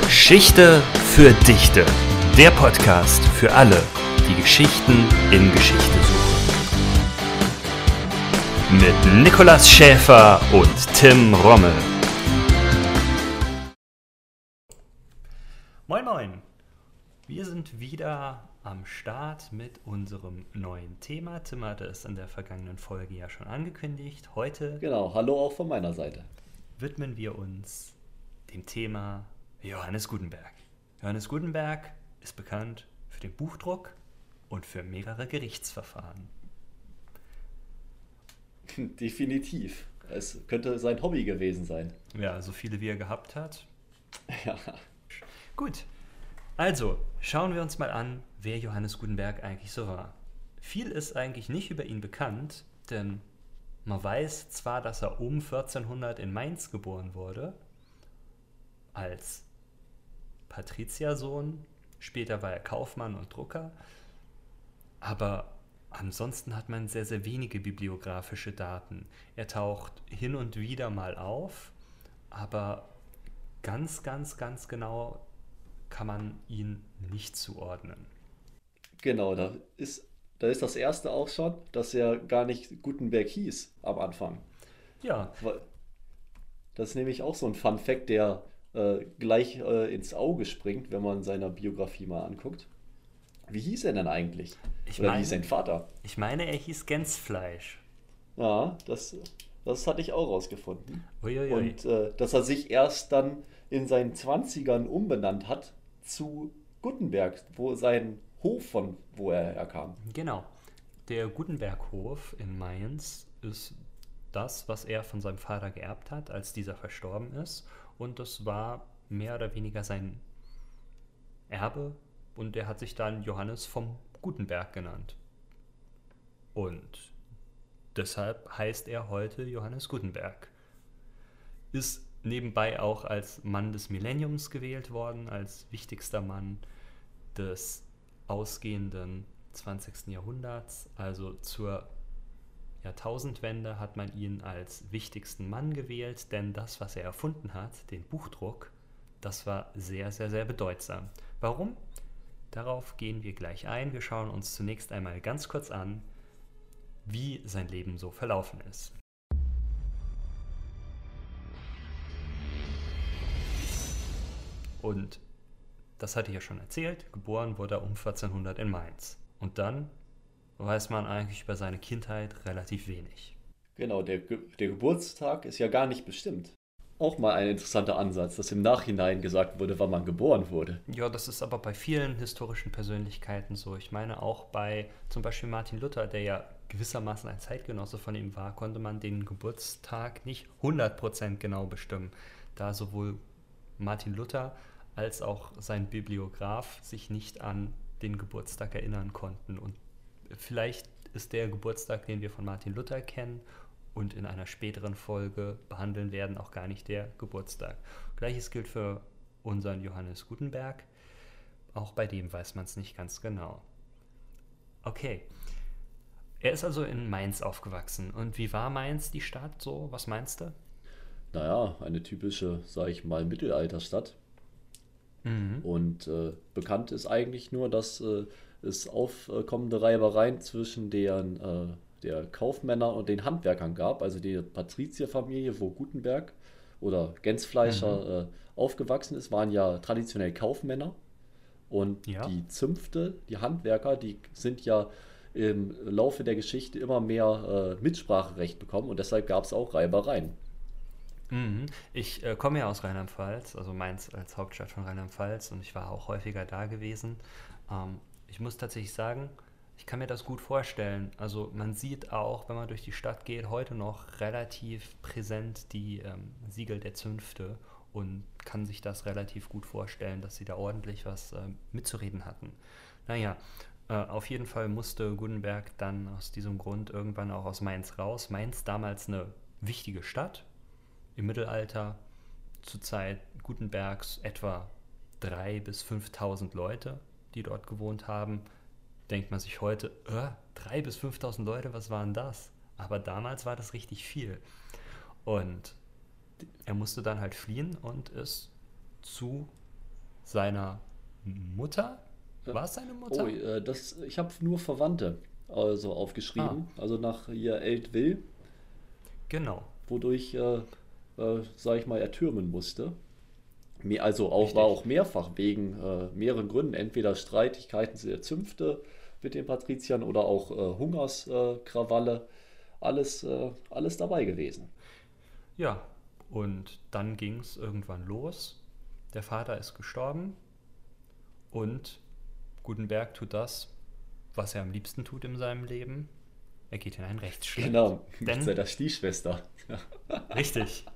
Geschichte für Dichte. Der Podcast für alle, die Geschichten in Geschichte suchen. Mit Nikolas Schäfer und Tim Rommel. Moin Moin. Wir sind wieder am Start mit unserem neuen Thema. Tim hatte es in der vergangenen Folge ja schon angekündigt. Heute Genau, hallo auch von meiner Seite. widmen wir uns dem Thema Johannes Gutenberg. Johannes Gutenberg ist bekannt für den Buchdruck und für mehrere Gerichtsverfahren. Definitiv. Es könnte sein Hobby gewesen sein. Ja, so viele wie er gehabt hat. Ja. Gut, also schauen wir uns mal an, wer Johannes Gutenberg eigentlich so war. Viel ist eigentlich nicht über ihn bekannt, denn man weiß zwar, dass er um 1400 in Mainz geboren wurde, als Patriziersohn, später war er Kaufmann und Drucker, aber ansonsten hat man sehr, sehr wenige bibliografische Daten. Er taucht hin und wieder mal auf, aber ganz, ganz, ganz genau kann man ihn nicht zuordnen. Genau, da ist, da ist das erste auch schon, dass er gar nicht Gutenberg hieß am Anfang. Ja, Das ist nämlich auch so ein Fun Fact, der äh, gleich äh, ins Auge springt, wenn man seiner Biografie mal anguckt. Wie hieß er denn eigentlich? Ich Oder wie meine- hieß sein Vater? ich meine, er hieß Gänsfleisch. Ja, das, das hatte ich auch rausgefunden. Uiuiui. Und äh, dass er sich erst dann in seinen 20ern umbenannt hat zu Gutenberg, wo sein Hof von wo er herkam. Genau. Der Gutenberghof in Mainz ist das, was er von seinem Vater geerbt hat, als dieser verstorben ist. Und das war mehr oder weniger sein Erbe. Und er hat sich dann Johannes vom Gutenberg genannt. Und deshalb heißt er heute Johannes Gutenberg. Ist nebenbei auch als Mann des Millenniums gewählt worden, als wichtigster Mann des ausgehenden 20. Jahrhunderts, also zur Jahrtausendwende hat man ihn als wichtigsten Mann gewählt, denn das, was er erfunden hat, den Buchdruck, das war sehr, sehr, sehr bedeutsam. Warum? Darauf gehen wir gleich ein. Wir schauen uns zunächst einmal ganz kurz an, wie sein Leben so verlaufen ist. Und das hatte ich ja schon erzählt, geboren wurde er um 1400 in Mainz. Und dann weiß man eigentlich über seine Kindheit relativ wenig. Genau, der, Ge der Geburtstag ist ja gar nicht bestimmt. Auch mal ein interessanter Ansatz, dass im Nachhinein gesagt wurde, wann man geboren wurde. Ja, das ist aber bei vielen historischen Persönlichkeiten so. Ich meine auch bei zum Beispiel Martin Luther, der ja gewissermaßen ein Zeitgenosse von ihm war, konnte man den Geburtstag nicht 100% genau bestimmen, da sowohl Martin Luther als auch sein Bibliograf sich nicht an den Geburtstag erinnern konnten. Und vielleicht ist der Geburtstag, den wir von Martin Luther kennen und in einer späteren Folge behandeln werden, auch gar nicht der Geburtstag. Gleiches gilt für unseren Johannes Gutenberg. Auch bei dem weiß man es nicht ganz genau. Okay. Er ist also in Mainz aufgewachsen. Und wie war Mainz, die Stadt so? Was meinst du? Naja, eine typische, sag ich mal, Mittelalterstadt. Und äh, bekannt ist eigentlich nur, dass äh, es aufkommende Reibereien zwischen deren, äh, der Kaufmänner und den Handwerkern gab, also die Patrizierfamilie, wo Gutenberg oder Gänsfleischer äh, aufgewachsen ist, waren ja traditionell Kaufmänner. Und Ja. die Zünfte, die Handwerker, die sind ja im Laufe der Geschichte immer mehr äh, Mitspracherecht bekommen und deshalb gab es auch Reibereien. Mhm. Ich äh, komme ja aus Rheinland-Pfalz, also Mainz als Hauptstadt von Rheinland-Pfalz und ich war auch häufiger da gewesen. Ähm, ich muss tatsächlich sagen, ich kann mir das gut vorstellen. Also man sieht auch, wenn man durch die Stadt geht, heute noch relativ präsent die ähm, Siegel der Zünfte und kann sich das relativ gut vorstellen, dass sie da ordentlich was ähm, mitzureden hatten. Naja, äh, auf jeden Fall musste Gutenberg dann aus diesem Grund irgendwann auch aus Mainz raus. Mainz damals eine wichtige Stadt, im Mittelalter zur Zeit Gutenbergs etwa 3.000 bis 5.000 Leute, die dort gewohnt haben. Denkt man sich heute, äh, 3.000 bis 5.000 Leute, was waren das? Aber damals war das richtig viel. Und er musste dann halt fliehen und ist zu seiner Mutter. War es seine Mutter? Oh, äh, das, ich habe nur Verwandte also aufgeschrieben. Ah. Also nach ihr Eltwill. Genau. Wodurch, äh, äh, sag ich mal, er türmen musste. Also auch, Richtig. war auch mehrfach wegen äh, mehreren Gründen, entweder Streitigkeiten der Zünfte mit den Patriziern oder auch äh, Hungerskrawalle, alles, äh, alles dabei gewesen. Ja, und dann ging es irgendwann los. Der Vater ist gestorben und Gutenberg tut das, was er am liebsten tut in seinem Leben. Er geht in einen Rechtsstreit. Genau, mit seiner Stiefschwester. Richtig.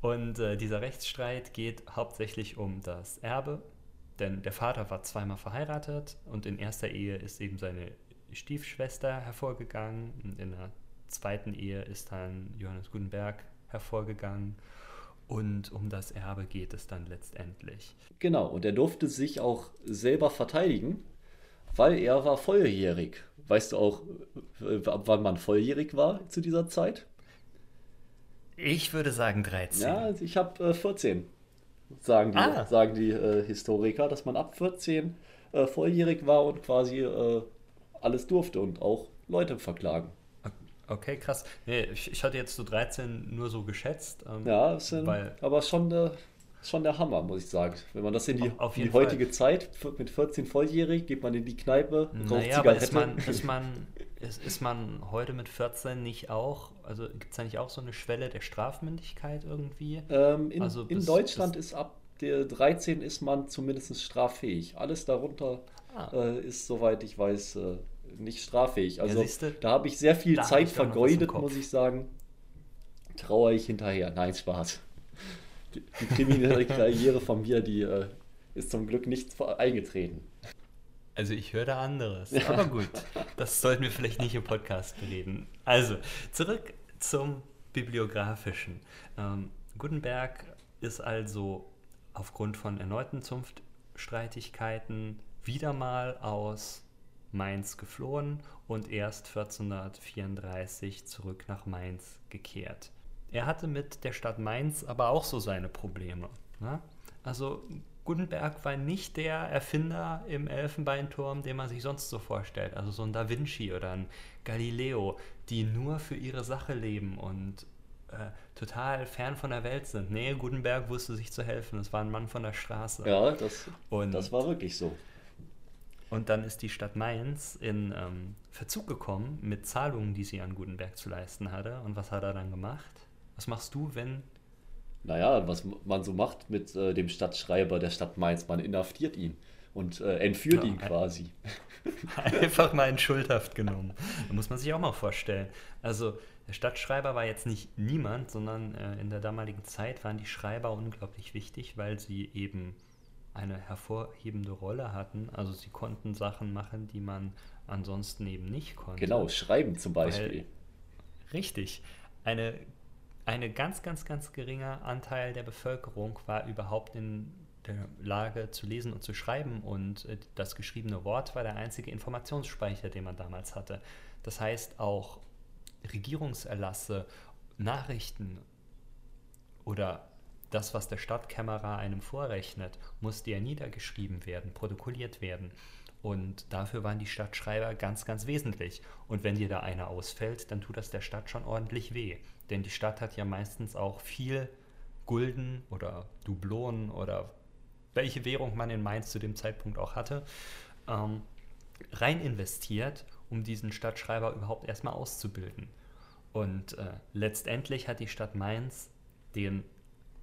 Und äh, dieser Rechtsstreit geht hauptsächlich um das Erbe, denn der Vater war zweimal verheiratet und in erster Ehe ist eben seine Stiefschwester hervorgegangen und in der zweiten Ehe ist dann Johannes Gutenberg hervorgegangen und um das Erbe geht es dann letztendlich. Genau, und er durfte sich auch selber verteidigen, weil er war volljährig. Weißt du auch, ab wann man volljährig war zu dieser Zeit? Ich würde sagen 13. Ja, also ich habe äh, 14, sagen die, ah. sagen die äh, Historiker, dass man ab 14 äh, volljährig war und quasi äh, alles durfte und auch Leute verklagen. Okay, krass. Nee, ich, ich hatte jetzt so 13 nur so geschätzt. Ähm, ja, sind, weil, aber schon, äh, schon der Hammer, muss ich sagen. Wenn man das in die, in die heutige Zeit, mit 14 volljährig, geht man in die Kneipe, raucht naja, aber ist man, ist, man, ist, ist man heute mit 14 nicht auch, also gibt es da nicht auch so eine Schwelle der Strafmündigkeit irgendwie? Ähm, in, also bis, in Deutschland bis, ist ab der 13 ist man zumindest straffähig. Alles darunter ah. äh, ist, soweit ich weiß, äh, nicht straffähig. Also ja, da habe ich sehr viel Zeit vergeudet, muss ich sagen. Trauere ich hinterher. Nein, Spaß. Die, die kriminelle Karriere von mir, die äh, ist zum Glück nicht eingetreten. Also ich höre da anderes. Ja. Aber gut, das sollten wir vielleicht nicht im Podcast reden. Also, zurück zum Bibliografischen. Ähm, Gutenberg ist also aufgrund von erneuten Zunftstreitigkeiten wieder mal aus Mainz geflohen und erst 1434 zurück nach Mainz gekehrt. Er hatte mit der Stadt Mainz aber auch so seine Probleme. Ne? Also Gutenberg war nicht der Erfinder im Elfenbeinturm, den man sich sonst so vorstellt. Also so ein Da Vinci oder ein Galileo, die nur für ihre Sache leben und äh, total fern von der Welt sind. Nee, Gutenberg wusste sich zu helfen. Es war ein Mann von der Straße. Ja, das, und das war wirklich so. Und dann ist die Stadt Mainz in ähm, Verzug gekommen mit Zahlungen, die sie an Gutenberg zu leisten hatte. Und was hat er dann gemacht? Was machst du, wenn. Naja, was man so macht mit äh, dem Stadtschreiber der Stadt Mainz, man inhaftiert ihn und äh, entführt ja, ihn quasi. Einfach mal in Schuldhaft genommen. Da muss man sich auch mal vorstellen. Also, der Stadtschreiber war jetzt nicht niemand, sondern äh, in der damaligen Zeit waren die Schreiber unglaublich wichtig, weil sie eben eine hervorhebende Rolle hatten. Also sie konnten Sachen machen, die man ansonsten eben nicht konnte. Genau, schreiben zum Beispiel. Weil, richtig. Eine, eine ganz, ganz, ganz geringer Anteil der Bevölkerung war überhaupt in der Lage zu lesen und zu schreiben und äh, das geschriebene Wort war der einzige Informationsspeicher, den man damals hatte. Das heißt auch Regierungserlasse, Nachrichten oder das, was der Stadtkämmerer einem vorrechnet, musste ja niedergeschrieben werden, protokolliert werden. Und dafür waren die Stadtschreiber ganz, ganz wesentlich. Und wenn dir da einer ausfällt, dann tut das der Stadt schon ordentlich weh. Denn die Stadt hat ja meistens auch viel Gulden oder Dublonen oder welche Währung man in Mainz zu dem Zeitpunkt auch hatte, ähm, rein investiert, um diesen Stadtschreiber überhaupt erstmal auszubilden. Und äh, letztendlich hat die Stadt Mainz den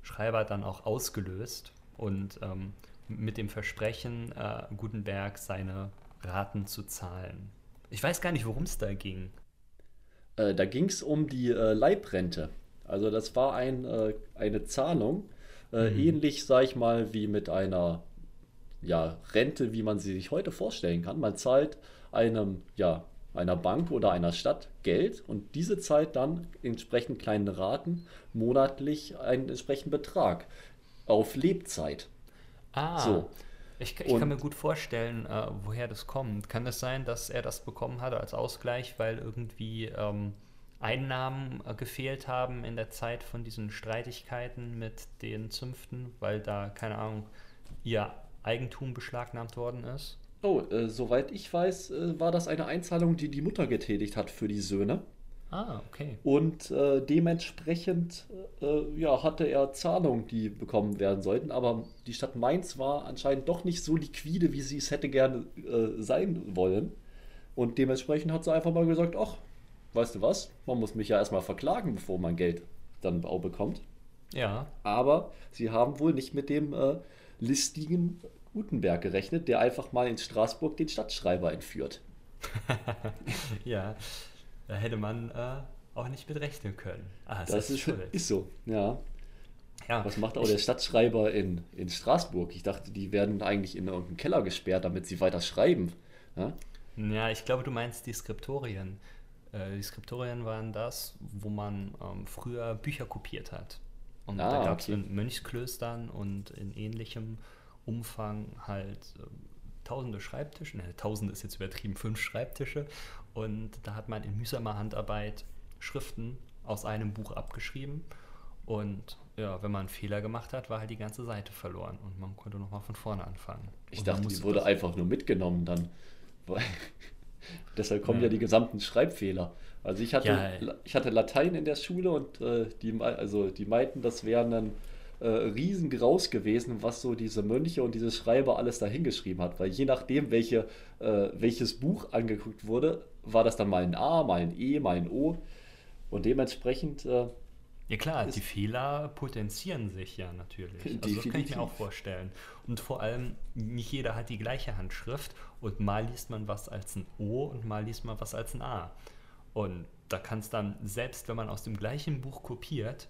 Schreiber dann auch ausgelöst und ähm, mit dem Versprechen, äh, Gutenberg seine Raten zu zahlen. Ich weiß gar nicht, worum es da ging. Äh, da ging es um die äh, Leibrente. Also das war ein, äh, eine Zahlung, äh, mhm. ähnlich, sag ich mal, wie mit einer ja, Rente, wie man sie sich heute vorstellen kann. Man zahlt einem ja, einer Bank oder einer Stadt Geld und diese zahlt dann entsprechend kleinen Raten monatlich einen entsprechenden Betrag auf Lebzeit. Ah. So. Ich, ich kann mir gut vorstellen, äh, woher das kommt. Kann es das sein, dass er das bekommen hatte als Ausgleich, weil irgendwie ähm, Einnahmen äh, gefehlt haben in der Zeit von diesen Streitigkeiten mit den Zünften, weil da, keine Ahnung, ihr Eigentum beschlagnahmt worden ist? Oh, äh, soweit ich weiß, äh, war das eine Einzahlung, die die Mutter getätigt hat für die Söhne. Ah, okay. Und äh, dementsprechend äh, ja, hatte er Zahlungen, die bekommen werden sollten. Aber die Stadt Mainz war anscheinend doch nicht so liquide, wie sie es hätte gerne äh, sein wollen. Und dementsprechend hat sie einfach mal gesagt, ach, weißt du was, man muss mich ja erstmal verklagen, bevor man Geld dann auch bekommt. Ja. Aber sie haben wohl nicht mit dem äh, listigen Gutenberg gerechnet, der einfach mal in Straßburg den Stadtschreiber entführt. ja, da hätte man äh, auch nicht mit rechnen können. Ah, das ist, ist, so, ja. ja. Was macht auch der Stadtschreiber in, in Straßburg? Ich dachte, die werden eigentlich in irgendeinen Keller gesperrt, damit sie weiter schreiben. Ja, ja ich glaube, du meinst die Skriptorien. Äh, die Skriptorien waren das, wo man ähm, früher Bücher kopiert hat. Und ah, da gab es okay. in Mönchsklöstern und in ähnlichem Umfang halt äh, tausende Schreibtische, ne, tausende ist jetzt übertrieben, fünf Schreibtische und da hat man in mühsamer Handarbeit Schriften aus einem Buch abgeschrieben. Und ja, wenn man einen Fehler gemacht hat, war halt die ganze Seite verloren und man konnte nochmal von vorne anfangen. Ich und dachte, die wurde einfach nur mitgenommen dann. Deshalb kommen ja. ja. die gesamten Schreibfehler. Also ich hatte, ja, ich hatte Latein in der Schule und äh, die, also die meinten, das wären dann äh, riesengraus gewesen, was so diese Mönche und diese Schreiber alles dahingeschrieben hat. Weil je nachdem, welche, äh, welches Buch angeguckt wurde, war das dann mal ein A, mal ein E, mal ein O. Und dementsprechend. Äh, ja klar, die Fehler potenzieren sich ja natürlich. Also das kann ich mir auch vorstellen. Und vor allem, nicht jeder hat die gleiche Handschrift und mal liest man was als ein O und mal liest man was als ein A. Und da kann es dann, selbst wenn man aus dem gleichen Buch kopiert,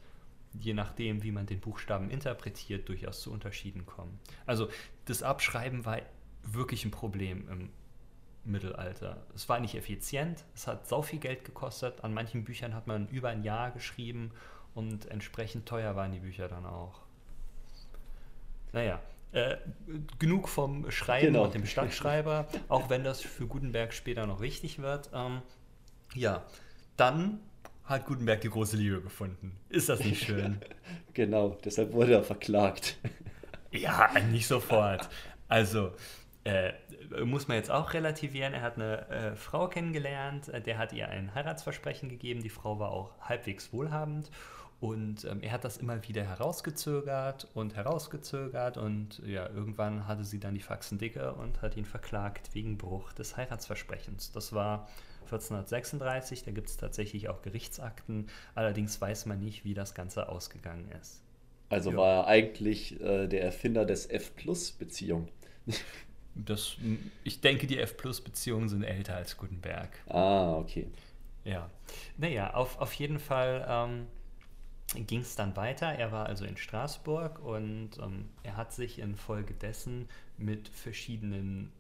je nachdem, wie man den Buchstaben interpretiert, durchaus zu Unterschieden kommen. Also das Abschreiben war wirklich ein Problem im Mittelalter. Es war nicht effizient, es hat sau viel Geld gekostet. An manchen Büchern hat man über ein Jahr geschrieben und entsprechend teuer waren die Bücher dann auch. Naja, äh, genug vom Schreiben genau. und dem Stadtschreiber, auch wenn das für Gutenberg später noch wichtig wird. Ähm, ja, dann hat Gutenberg die große Liebe gefunden. Ist das nicht schön? genau, deshalb wurde er verklagt. ja, nicht sofort. Also, äh, muss man jetzt auch relativieren. Er hat eine äh, Frau kennengelernt, äh, der hat ihr ein Heiratsversprechen gegeben. Die Frau war auch halbwegs wohlhabend und ähm, er hat das immer wieder herausgezögert und herausgezögert und ja, irgendwann hatte sie dann die Faxen dicke und hat ihn verklagt wegen Bruch des Heiratsversprechens. Das war 1436, da gibt es tatsächlich auch Gerichtsakten, allerdings weiß man nicht, wie das Ganze ausgegangen ist. Also jo. war er eigentlich äh, der Erfinder des F-Plus-Beziehung. Das, ich denke, die F-Plus-Beziehungen sind älter als Gutenberg. Ah, okay. Ja. Naja, auf, auf jeden Fall ähm, ging es dann weiter. Er war also in Straßburg und ähm, er hat sich infolgedessen mit verschiedenen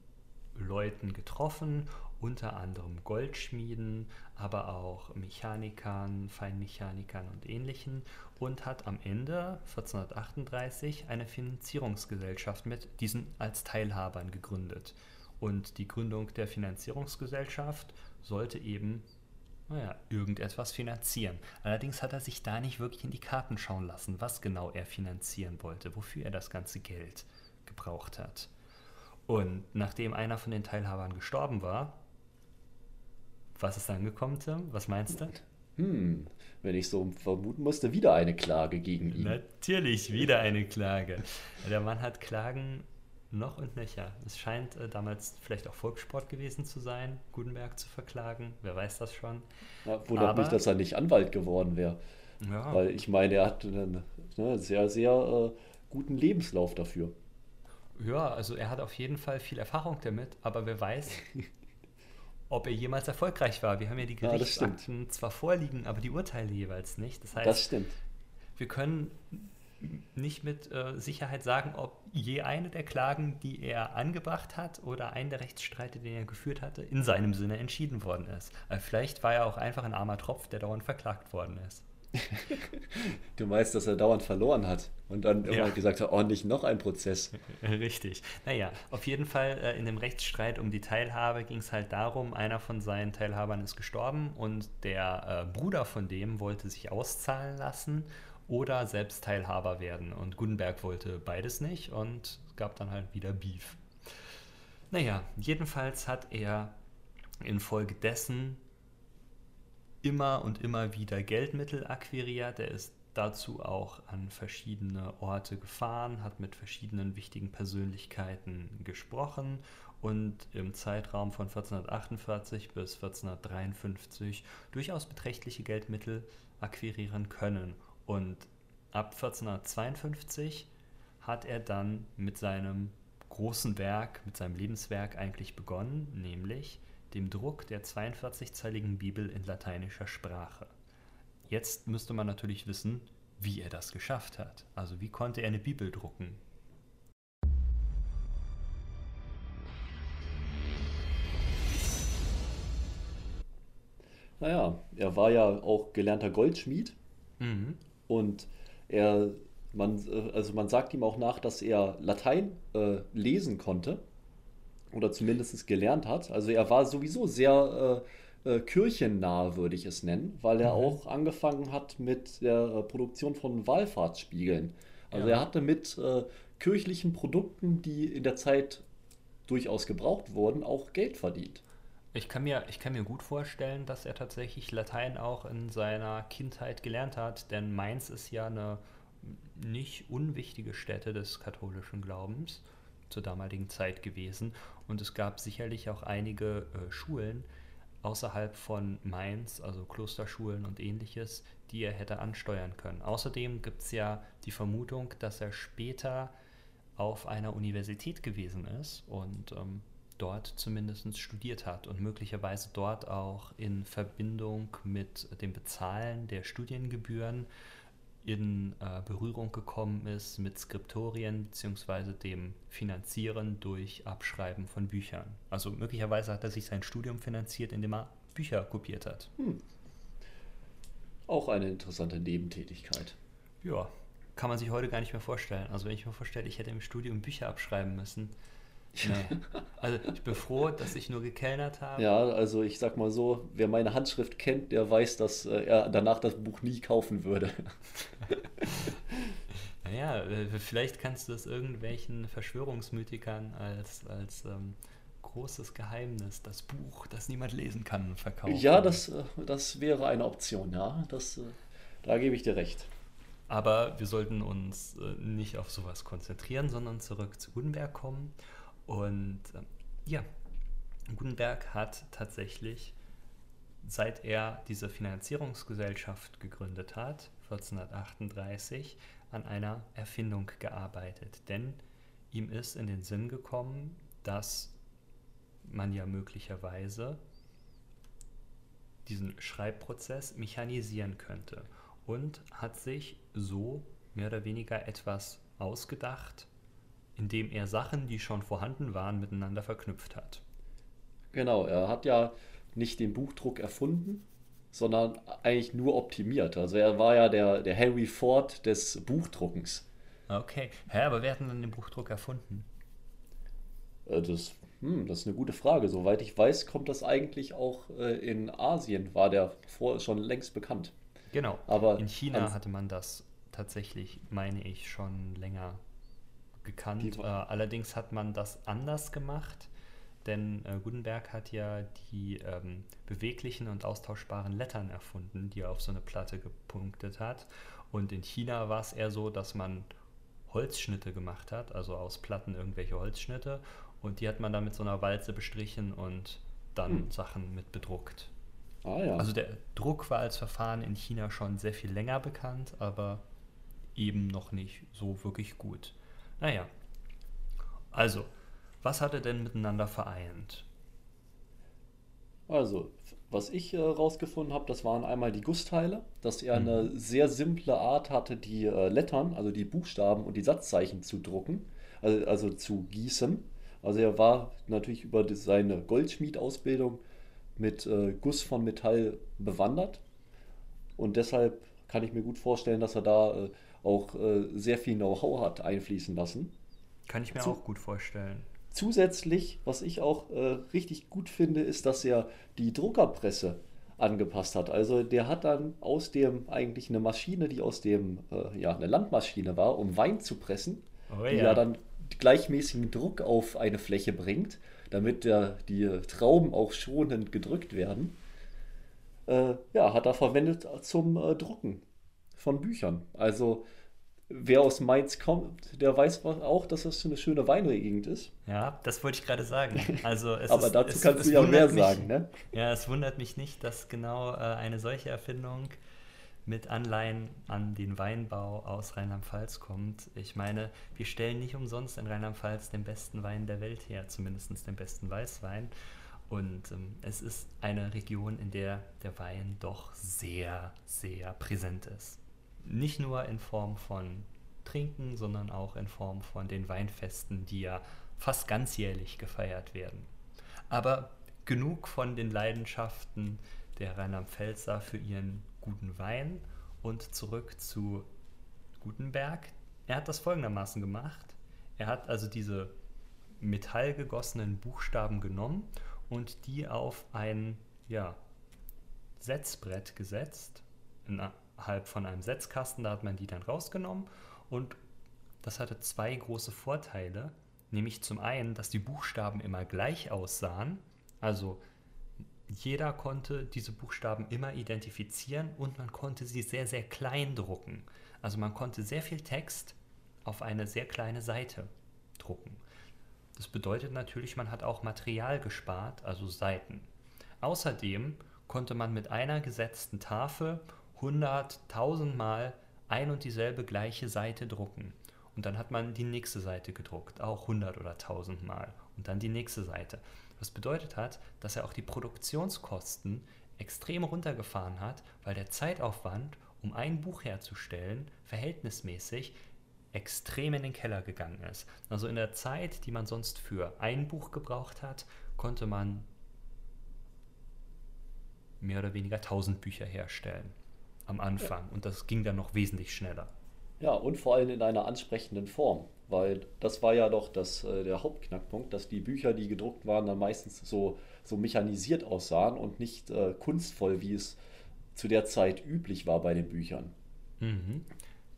Leuten getroffen, unter anderem Goldschmieden, aber auch Mechanikern, Feinmechanikern und ähnlichen und hat am Ende 1438 eine Finanzierungsgesellschaft mit diesen als Teilhabern gegründet. Und die Gründung der Finanzierungsgesellschaft sollte eben naja, irgendetwas finanzieren. Allerdings hat er sich da nicht wirklich in die Karten schauen lassen, was genau er finanzieren wollte, wofür er das ganze Geld gebraucht hat. Und nachdem einer von den Teilhabern gestorben war, was ist dann gekommen, Tim? Was meinst du? Hm, wenn ich so vermuten musste, wieder eine Klage gegen ihn. Natürlich, wieder eine Klage. Der Mann hat Klagen noch und nöcher. Es scheint äh, damals vielleicht auch Volkssport gewesen zu sein, Gutenberg zu verklagen. Wer weiß das schon. Ja, wundert mich, dass er nicht Anwalt geworden wäre. Ja. Weil ich meine, er hat einen ne, sehr, sehr äh, guten Lebenslauf dafür. Ja, also er hat auf jeden Fall viel Erfahrung damit, aber wer weiß, ob er jemals erfolgreich war. Wir haben ja die Gerichtsakten ja, zwar vorliegen, aber die Urteile jeweils nicht. Das heißt, das stimmt. wir können nicht mit äh, Sicherheit sagen, ob je eine der Klagen, die er angebracht hat, oder ein der Rechtsstreite, den er geführt hatte, in seinem Sinne entschieden worden ist. Also vielleicht war er auch einfach ein armer Tropf, der dauernd verklagt worden ist. Du meinst, dass er dauernd verloren hat und dann ja. immer gesagt hat, oh, nicht noch ein Prozess. Richtig. Naja, auf jeden Fall äh, in dem Rechtsstreit um die Teilhabe ging es halt darum, einer von seinen Teilhabern ist gestorben und der äh, Bruder von dem wollte sich auszahlen lassen oder selbst Teilhaber werden. Und Gutenberg wollte beides nicht und es gab dann halt wieder Beef. Naja, jedenfalls hat er infolgedessen immer und immer wieder Geldmittel akquiriert. Er ist dazu auch an verschiedene Orte gefahren, hat mit verschiedenen wichtigen Persönlichkeiten gesprochen und im Zeitraum von 1448 bis 1453 durchaus beträchtliche Geldmittel akquirieren können. Und ab 1452 hat er dann mit seinem großen Werk, mit seinem Lebenswerk eigentlich begonnen, nämlich dem Druck der 42-zeiligen Bibel in lateinischer Sprache. Jetzt müsste man natürlich wissen, wie er das geschafft hat. Also wie konnte er eine Bibel drucken? Naja, er war ja auch gelernter Goldschmied mhm. und er, man, also man sagt ihm auch nach, dass er Latein äh, lesen konnte oder zumindest gelernt hat. Also er war sowieso sehr äh, äh, kirchennah, würde ich es nennen, weil er mhm. auch angefangen hat mit der äh, Produktion von Wallfahrtsspiegeln. Also ja. er hatte mit äh, kirchlichen Produkten, die in der Zeit durchaus gebraucht wurden, auch Geld verdient. Ich kann, mir, ich kann mir gut vorstellen, dass er tatsächlich Latein auch in seiner Kindheit gelernt hat, denn Mainz ist ja eine nicht unwichtige Stätte des katholischen Glaubens zur damaligen Zeit gewesen. Und es gab sicherlich auch einige äh, Schulen außerhalb von Mainz, also Klosterschulen und ähnliches, die er hätte ansteuern können. Außerdem gibt es ja die Vermutung, dass er später auf einer Universität gewesen ist und ähm, dort zumindest studiert hat und möglicherweise dort auch in Verbindung mit dem Bezahlen der Studiengebühren in äh, Berührung gekommen ist mit Skriptorien bzw. dem Finanzieren durch Abschreiben von Büchern. Also möglicherweise hat er sich sein Studium finanziert, indem er Bücher kopiert hat. Hm. Auch eine interessante Nebentätigkeit. Ja, kann man sich heute gar nicht mehr vorstellen. Also wenn ich mir vorstelle, ich hätte im Studium Bücher abschreiben müssen, Nee. Also ich bin froh, dass ich nur gekellnert habe. Ja, also ich sag mal so, wer meine Handschrift kennt, der weiß, dass äh, er danach das Buch nie kaufen würde. naja, äh, vielleicht kannst du es irgendwelchen Verschwörungsmythikern als, als ähm, großes Geheimnis, das Buch, das niemand lesen kann, verkaufen. Ja, das, äh, das wäre eine Option, ja. Das, da gebe ich dir recht. Aber wir sollten uns nicht auf sowas konzentrieren, sondern zurück zu Gutenberg kommen. Und äh, ja, Gutenberg hat tatsächlich, seit er diese Finanzierungsgesellschaft gegründet hat, 1438, an einer Erfindung gearbeitet. Denn ihm ist in den Sinn gekommen, dass man ja möglicherweise diesen Schreibprozess mechanisieren könnte und hat sich so mehr oder weniger etwas ausgedacht, indem er Sachen, die schon vorhanden waren, miteinander verknüpft hat. Genau, er hat ja nicht den Buchdruck erfunden, sondern eigentlich nur optimiert. Also er war ja der, der Henry Ford des Buchdruckens. Okay, hä, aber wer hat denn den Buchdruck erfunden? Äh, das, hm, das ist eine gute Frage. Soweit ich weiß, kommt das eigentlich auch äh, in Asien, war der vor schon längst bekannt. Genau, aber in China hatte man das tatsächlich, meine ich, schon länger gekannt. Äh, allerdings hat man das anders gemacht, denn äh, Gutenberg hat ja die ähm, beweglichen und austauschbaren Lettern erfunden, die er auf so eine Platte gepunktet hat. Und in China war es eher so, dass man Holzschnitte gemacht hat, also aus Platten irgendwelche Holzschnitte. Und die hat man dann mit so einer Walze bestrichen und dann hm. Sachen mit bedruckt. Ah, ja. Also der Druck war als Verfahren in China schon sehr viel länger bekannt, aber eben noch nicht so wirklich gut. Naja. Also, was hat er denn miteinander vereint? Also, was ich äh, rausgefunden habe, das waren einmal die Gussteile, dass er mhm. eine sehr simple Art hatte, die äh, Lettern, also die Buchstaben und die Satzzeichen zu drucken, also, also zu gießen. Also er war natürlich über die, seine Goldschmiedausbildung mit äh, Guss von Metall bewandert und deshalb kann ich mir gut vorstellen, dass er da äh, auch äh, sehr viel Know-how hat einfließen lassen. Kann ich mir Zu auch gut vorstellen. Zusätzlich, was ich auch äh, richtig gut finde, ist, dass er die Druckerpresse angepasst hat. Also der hat dann aus dem eigentlich eine Maschine, die aus dem, äh, ja, eine Landmaschine war, um Wein zu pressen, oh, die ja. ja dann gleichmäßigen Druck auf eine Fläche bringt, damit der, die Trauben auch schonend gedrückt werden. Äh, ja, hat er verwendet zum äh, Drucken von Büchern. Also wer aus Mainz kommt, der weiß auch, dass das eine schöne Weinregend ist. Ja, das wollte ich gerade sagen. Also Aber ist, dazu es, kannst es du ja mehr mich, sagen, ne? Ja, es wundert mich nicht, dass genau äh, eine solche Erfindung mit Anleihen an den Weinbau aus Rheinland-Pfalz kommt. Ich meine, wir stellen nicht umsonst in Rheinland-Pfalz den besten Wein der Welt her, zumindest den besten Weißwein. Und ähm, es ist eine Region, in der der Wein doch sehr, sehr präsent ist nicht nur in Form von Trinken, sondern auch in Form von den Weinfesten, die ja fast ganzjährlich gefeiert werden. Aber genug von den Leidenschaften der Rheinland-Pfälzer für ihren guten Wein und zurück zu Gutenberg. Er hat das folgendermaßen gemacht. Er hat also diese metallgegossenen Buchstaben genommen und die auf ein ja, Setzbrett gesetzt, in halb von einem Setzkasten, da hat man die dann rausgenommen und das hatte zwei große Vorteile, nämlich zum einen, dass die Buchstaben immer gleich aussahen, also jeder konnte diese Buchstaben immer identifizieren und man konnte sie sehr, sehr klein drucken. Also man konnte sehr viel Text auf eine sehr kleine Seite drucken. Das bedeutet natürlich, man hat auch Material gespart, also Seiten. Außerdem konnte man mit einer gesetzten Tafel 100, 1000 Mal ein und dieselbe gleiche Seite drucken. Und dann hat man die nächste Seite gedruckt, auch 100 oder 1000 Mal. Und dann die nächste Seite. Was bedeutet hat, dass er auch die Produktionskosten extrem runtergefahren hat, weil der Zeitaufwand, um ein Buch herzustellen, verhältnismäßig extrem in den Keller gegangen ist. Also in der Zeit, die man sonst für ein Buch gebraucht hat, konnte man mehr oder weniger 1000 Bücher herstellen am Anfang. Und das ging dann noch wesentlich schneller. Ja, und vor allem in einer ansprechenden Form. Weil das war ja doch das, äh, der Hauptknackpunkt, dass die Bücher, die gedruckt waren, dann meistens so, so mechanisiert aussahen und nicht äh, kunstvoll, wie es zu der Zeit üblich war bei den Büchern. Mhm.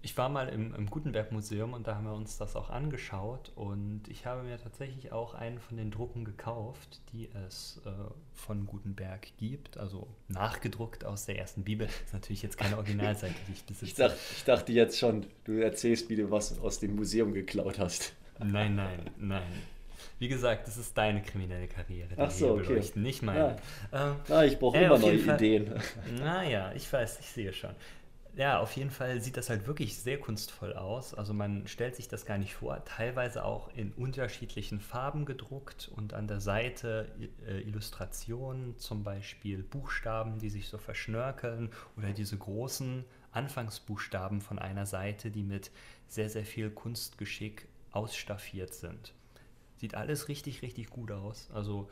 Ich war mal im, im Gutenberg-Museum und da haben wir uns das auch angeschaut und ich habe mir tatsächlich auch einen von den Drucken gekauft, die es äh, von Gutenberg gibt, also nachgedruckt aus der ersten Bibel. Das ist natürlich jetzt keine Originalseite, die ich besitze. Ich, dacht, ich dachte jetzt schon, du erzählst, wie du was aus dem Museum geklaut hast. Nein, nein, nein. Wie gesagt, das ist deine kriminelle Karriere, die Ach so, okay. beleuchten, nicht meine. Ja. Ähm, ah, ich brauche äh, immer neue Fall, Ideen. Naja, ich weiß, ich sehe schon. Ja, auf jeden Fall sieht das halt wirklich sehr kunstvoll aus. Also man stellt sich das gar nicht vor. Teilweise auch in unterschiedlichen Farben gedruckt und an der Seite äh, Illustrationen, zum Beispiel Buchstaben, die sich so verschnörkeln oder diese großen Anfangsbuchstaben von einer Seite, die mit sehr, sehr viel Kunstgeschick ausstaffiert sind. Sieht alles richtig, richtig gut aus. Also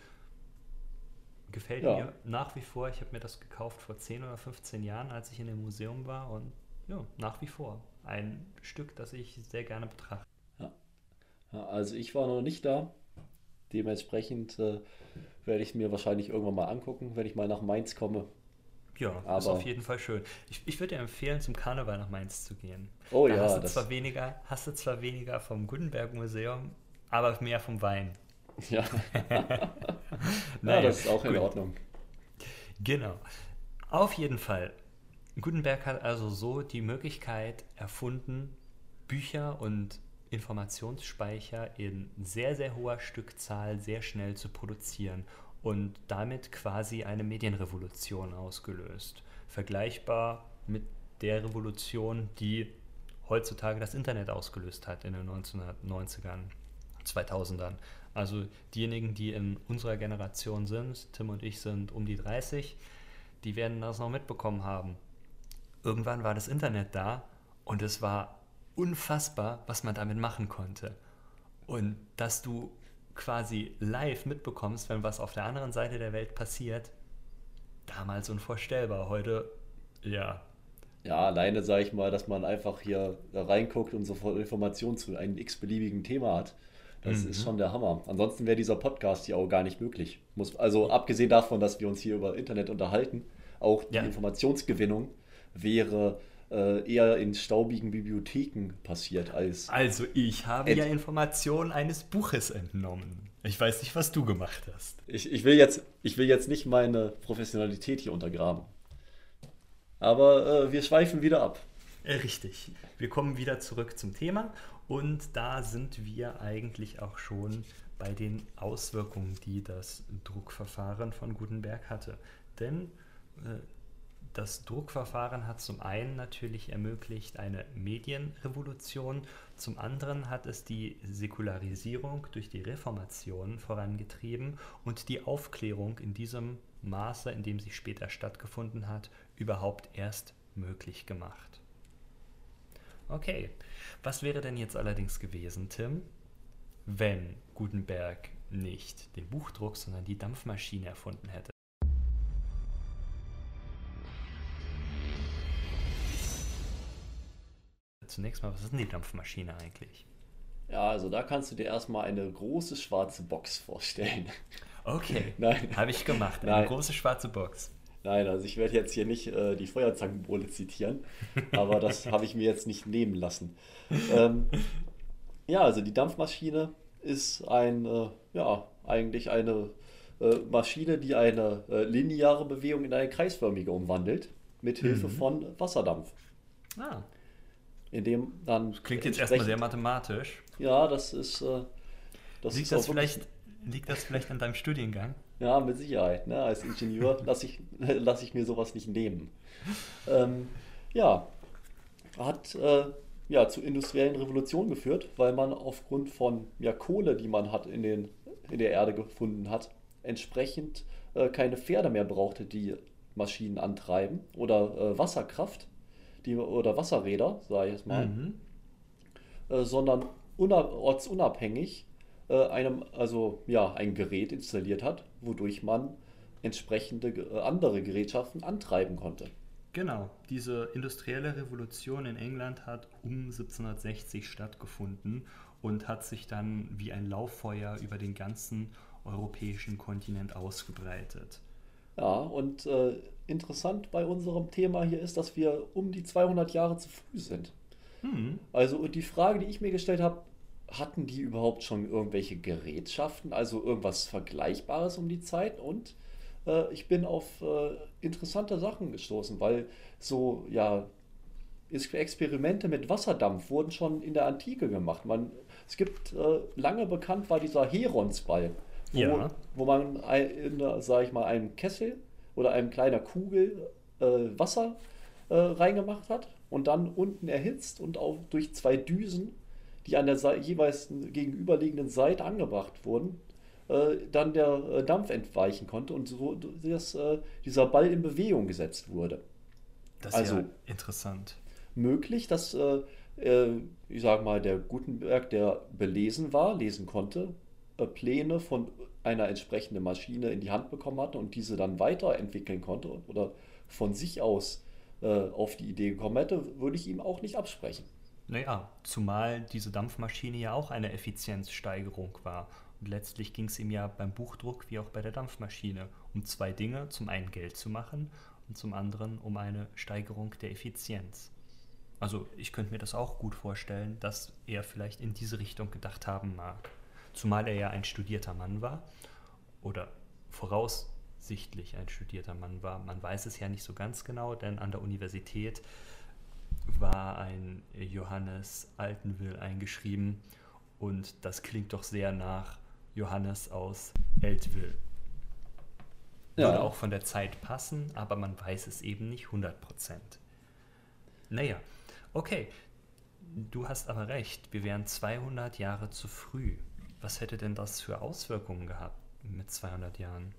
Gefällt ja. mir nach wie vor. Ich habe mir das gekauft vor 10 oder 15 Jahren, als ich in dem Museum war. Und ja, nach wie vor ein Stück, das ich sehr gerne betrachte. Ja. ja also ich war noch nicht da. Dementsprechend äh, werde ich mir wahrscheinlich irgendwann mal angucken, wenn ich mal nach Mainz komme. Ja, Aber ist auf jeden Fall schön. Ich, ich würde dir empfehlen, zum Karneval nach Mainz zu gehen. Oh da ja. Hast du, zwar weniger, hast du zwar weniger vom Gutenberg Museum, aber mehr vom Wein. Ja. naja, ja, das ist auch in gut. Ordnung. Genau. Auf jeden Fall. Gutenberg hat also so die Möglichkeit erfunden, Bücher und Informationsspeicher in sehr, sehr hoher Stückzahl sehr schnell zu produzieren und damit quasi eine Medienrevolution ausgelöst. Vergleichbar mit der Revolution, die heutzutage das Internet ausgelöst hat in den 1990ern, 2000ern. Also diejenigen, die in unserer Generation sind, Tim und ich sind um die 30, die werden das noch mitbekommen haben. Irgendwann war das Internet da und es war unfassbar, was man damit machen konnte. Und dass du quasi live mitbekommst, wenn was auf der anderen Seite der Welt passiert, damals unvorstellbar. Heute, ja, Ja, alleine sage ich mal, dass man einfach hier reinguckt und sofort Informationen zu einem x-beliebigen Thema hat. Das mhm. ist schon der Hammer. Ansonsten wäre dieser Podcast hier auch gar nicht möglich. Muss, also abgesehen davon, dass wir uns hier über Internet unterhalten, auch die ja. Informationsgewinnung wäre äh, eher in staubigen Bibliotheken passiert als. Also ich habe ja Informationen eines Buches entnommen. Ich weiß nicht, was du gemacht hast. Ich, ich, will, jetzt, ich will jetzt nicht meine Professionalität hier untergraben. Aber äh, wir schweifen wieder ab. Äh, richtig. Wir kommen wieder zurück zum Thema und da sind wir eigentlich auch schon bei den Auswirkungen, die das Druckverfahren von Gutenberg hatte. Denn äh, das Druckverfahren hat zum einen natürlich ermöglicht eine Medienrevolution, zum anderen hat es die Säkularisierung durch die Reformation vorangetrieben und die Aufklärung in diesem Maße, in dem sie später stattgefunden hat, überhaupt erst möglich gemacht. Okay, was wäre denn jetzt allerdings gewesen, Tim, wenn Gutenberg nicht den Buchdruck, sondern die Dampfmaschine erfunden hätte? Zunächst mal, was ist denn die Dampfmaschine eigentlich? Ja, also da kannst du dir erstmal eine große schwarze Box vorstellen. Okay, nein. Habe ich gemacht, eine nein. große schwarze Box. Nein, also ich werde jetzt hier nicht äh, die Feuerzangenbowle zitieren, aber das habe ich mir jetzt nicht nehmen lassen. Ähm, ja, also die Dampfmaschine ist ein, äh, ja, eigentlich eine äh, Maschine, die eine äh, lineare Bewegung in eine kreisförmige umwandelt, mit Hilfe mhm. von Wasserdampf. Ah. In dem dann. Das klingt jetzt erstmal sehr mathematisch. Ja, das ist. Äh, das liegt, ist das vielleicht, liegt das vielleicht an deinem Studiengang? Ja, mit Sicherheit. Ne? Als Ingenieur lasse ich, lass ich mir sowas nicht nehmen. Ähm, ja, hat äh, ja, zu industriellen Revolutionen geführt, weil man aufgrund von ja, Kohle, die man hat in, den, in der Erde gefunden hat, entsprechend äh, keine Pferde mehr brauchte, die Maschinen antreiben oder äh, Wasserkraft die, oder Wasserräder, sage ich jetzt mal, mhm. Äh, sondern ortsunabhängig äh, einem, also ja, ein Gerät installiert hat, wodurch man entsprechende äh, andere Gerätschaften antreiben konnte. Genau, diese industrielle Revolution in England hat um 1760 stattgefunden und hat sich dann wie ein Lauffeuer über den ganzen europäischen Kontinent ausgebreitet. Ja, und äh, interessant bei unserem Thema hier ist, dass wir um die 200 Jahre zu früh sind. Hm. Also die Frage, die ich mir gestellt habe, hatten die überhaupt schon irgendwelche Gerätschaften, also irgendwas Vergleichbares um die Zeit? Und äh, ich bin auf äh, interessante Sachen gestoßen, weil so, ja, Experimente mit Wasserdampf wurden schon in der Antike gemacht. Man, es gibt äh, lange bekannt war dieser Heronsball, wo, ja. wo man, in, sag ich mal, einem Kessel oder einem kleiner Kugel äh, Wasser äh, reingemacht hat und dann unten erhitzt und auch durch zwei Düsen die an der jeweils gegenüberliegenden Seite angebracht wurden, äh, dann der äh, Dampf entweichen konnte und so dass äh, dieser Ball in Bewegung gesetzt wurde. Das ist also, ja interessant. Möglich, dass, äh, äh, ich sage mal, der Gutenberg, der belesen war, lesen konnte, äh, Pläne von einer entsprechenden Maschine in die Hand bekommen hatte und diese dann weiterentwickeln konnte oder von sich aus auf die Idee gekommen hätte, würde ich ihm auch nicht absprechen. Naja, zumal diese Dampfmaschine ja auch eine Effizienzsteigerung war. Und letztlich ging es ihm ja beim Buchdruck wie auch bei der Dampfmaschine um zwei Dinge. Zum einen Geld zu machen und zum anderen um eine Steigerung der Effizienz. Also ich könnte mir das auch gut vorstellen, dass er vielleicht in diese Richtung gedacht haben mag. Zumal er ja ein studierter Mann war oder voraussichtlich ein studierter Mann war. Man weiß es ja nicht so ganz genau, denn an der Universität war ein Johannes Altenwill eingeschrieben und das klingt doch sehr nach Johannes aus Eltville. Ja. Würde auch von der Zeit passen, aber man weiß es eben nicht 100%. Naja, okay. Du hast aber recht, wir wären 200 Jahre zu früh. Was hätte denn das für Auswirkungen gehabt mit 200 Jahren?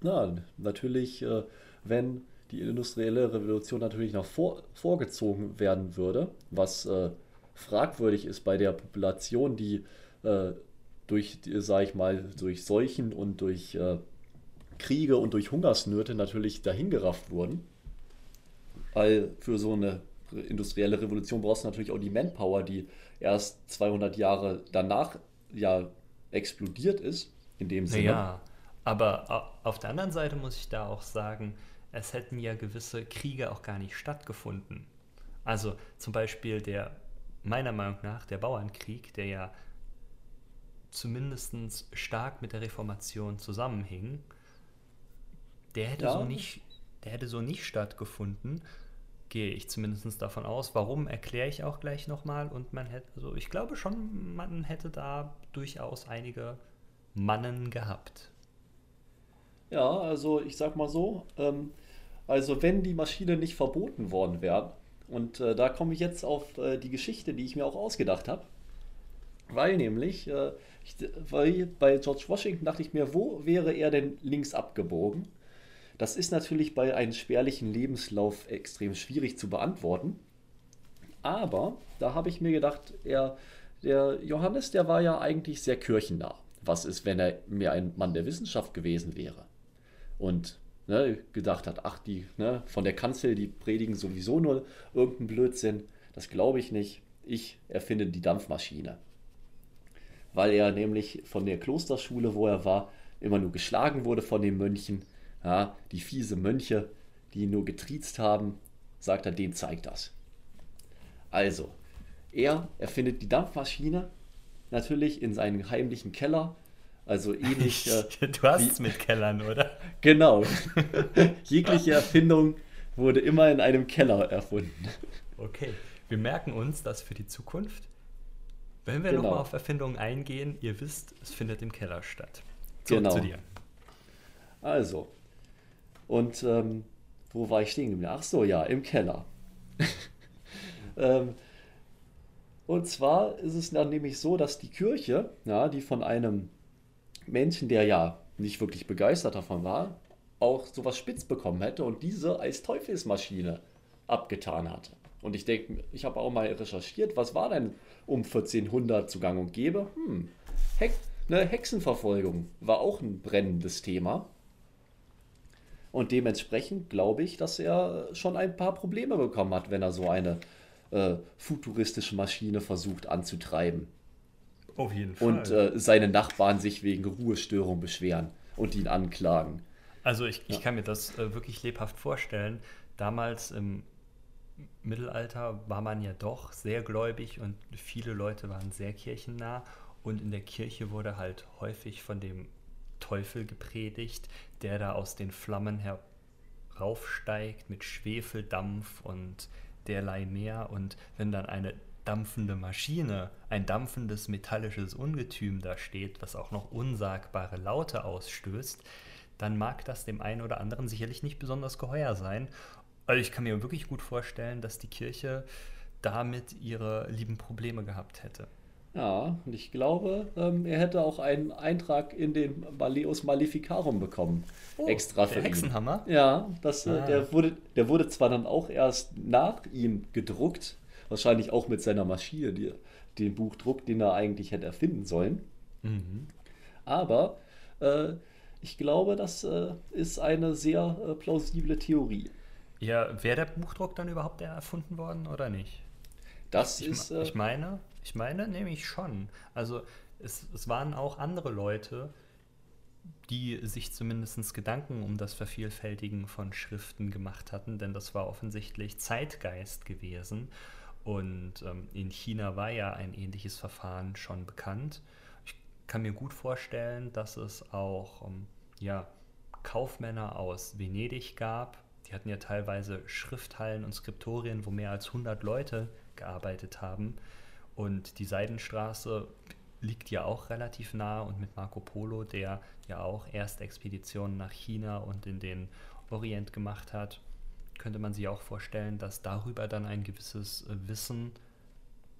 Na, natürlich, äh, wenn die industrielle Revolution natürlich noch vor, vorgezogen werden würde, was äh, fragwürdig ist bei der Population, die äh, durch, sage ich mal, durch Seuchen und durch äh, Kriege und durch Hungersnöte natürlich dahingerafft wurden. Weil für so eine industrielle Revolution brauchst du natürlich auch die Manpower, die erst 200 Jahre danach ja explodiert ist, in dem Sinne. Ja, aber auf der anderen Seite muss ich da auch sagen, es hätten ja gewisse Kriege auch gar nicht stattgefunden. Also zum Beispiel der, meiner Meinung nach, der Bauernkrieg, der ja zumindest stark mit der Reformation zusammenhing, der hätte, ja. so nicht, der hätte so nicht stattgefunden, gehe ich zumindest davon aus. Warum erkläre ich auch gleich nochmal. Und man hätte, also ich glaube schon, man hätte da durchaus einige Mannen gehabt. Ja, also ich sag mal so, ähm, also wenn die Maschine nicht verboten worden wäre, und äh, da komme ich jetzt auf äh, die Geschichte, die ich mir auch ausgedacht habe, weil nämlich, äh, ich, weil bei George Washington dachte ich mir, wo wäre er denn links abgebogen? Das ist natürlich bei einem spärlichen Lebenslauf extrem schwierig zu beantworten. Aber da habe ich mir gedacht, er, der Johannes, der war ja eigentlich sehr kirchennah. Was ist, wenn er mehr ein Mann der Wissenschaft gewesen wäre? Und ne, gedacht hat, ach, die ne, von der Kanzel, die predigen sowieso nur irgendeinen Blödsinn. Das glaube ich nicht. Ich erfinde die Dampfmaschine. Weil er nämlich von der Klosterschule, wo er war, immer nur geschlagen wurde von den Mönchen ja, die fiese Mönche, die ihn nur getriezt haben, sagt er, den zeigt das. Also, er erfindet die Dampfmaschine natürlich in seinem heimlichen Keller. Also ähnlich. Äh, du hast es mit Kellern, oder? Genau. Jegliche Erfindung wurde immer in einem Keller erfunden. Okay, wir merken uns das für die Zukunft. Wenn wir genau. nochmal auf Erfindungen eingehen, ihr wisst, es findet im Keller statt. Zurück genau. zu dir. Also, und ähm, wo war ich stehen geblieben? Ach so, ja, im Keller. ähm, und zwar ist es dann nämlich so, dass die Kirche, ja, die von einem Menschen, der ja nicht wirklich begeistert davon war, auch sowas spitz bekommen hätte und diese als Teufelsmaschine abgetan hatte. Und ich denke, ich habe auch mal recherchiert, was war denn um 1400 zu Gang und Gäbe? Hm, Hex, eine Hexenverfolgung war auch ein brennendes Thema. Und dementsprechend glaube ich, dass er schon ein paar Probleme bekommen hat, wenn er so eine äh, futuristische Maschine versucht anzutreiben. Auf jeden Fall. Und äh, seine Nachbarn sich wegen Ruhestörung beschweren und ihn anklagen. Also ich, ich ja. kann mir das äh, wirklich lebhaft vorstellen. Damals im Mittelalter war man ja doch sehr gläubig und viele Leute waren sehr kirchennah. Und in der Kirche wurde halt häufig von dem Teufel gepredigt, der da aus den Flammen heraufsteigt mit Schwefeldampf und derlei mehr. Und wenn dann eine dampfende Maschine, ein dampfendes metallisches Ungetüm da steht, was auch noch unsagbare Laute ausstößt, dann mag das dem einen oder anderen sicherlich nicht besonders geheuer sein. Also ich kann mir wirklich gut vorstellen, dass die Kirche damit ihre lieben Probleme gehabt hätte. Ja, und ich glaube, ähm, er hätte auch einen Eintrag in den Maleus Maleficarum bekommen. Oh, extra für der Hexenhammer? Ihn. Ja, das, äh, ah. der, wurde, der wurde zwar dann auch erst nach ihm gedruckt, wahrscheinlich auch mit seiner Maschine, die, den Buchdruck, den er eigentlich hätte erfinden sollen. Mhm. Aber äh, ich glaube, das äh, ist eine sehr äh, plausible Theorie. Ja, wäre der Buchdruck dann überhaupt erfunden worden oder nicht? Das ich, ist. Äh, ich meine, ich meine nämlich schon. Also es, es waren auch andere Leute, die sich zumindest Gedanken um das Vervielfältigen von Schriften gemacht hatten, denn das war offensichtlich Zeitgeist gewesen. Und ähm, in China war ja ein ähnliches Verfahren schon bekannt. Ich kann mir gut vorstellen, dass es auch ähm, ja, Kaufmänner aus Venedig gab. Die hatten ja teilweise Schrifthallen und Skriptorien, wo mehr als 100 Leute gearbeitet haben. Und die Seidenstraße liegt ja auch relativ nah und mit Marco Polo, der ja auch erst Expeditionen nach China und in den Orient gemacht hat, könnte man sich auch vorstellen, dass darüber dann ein gewisses Wissen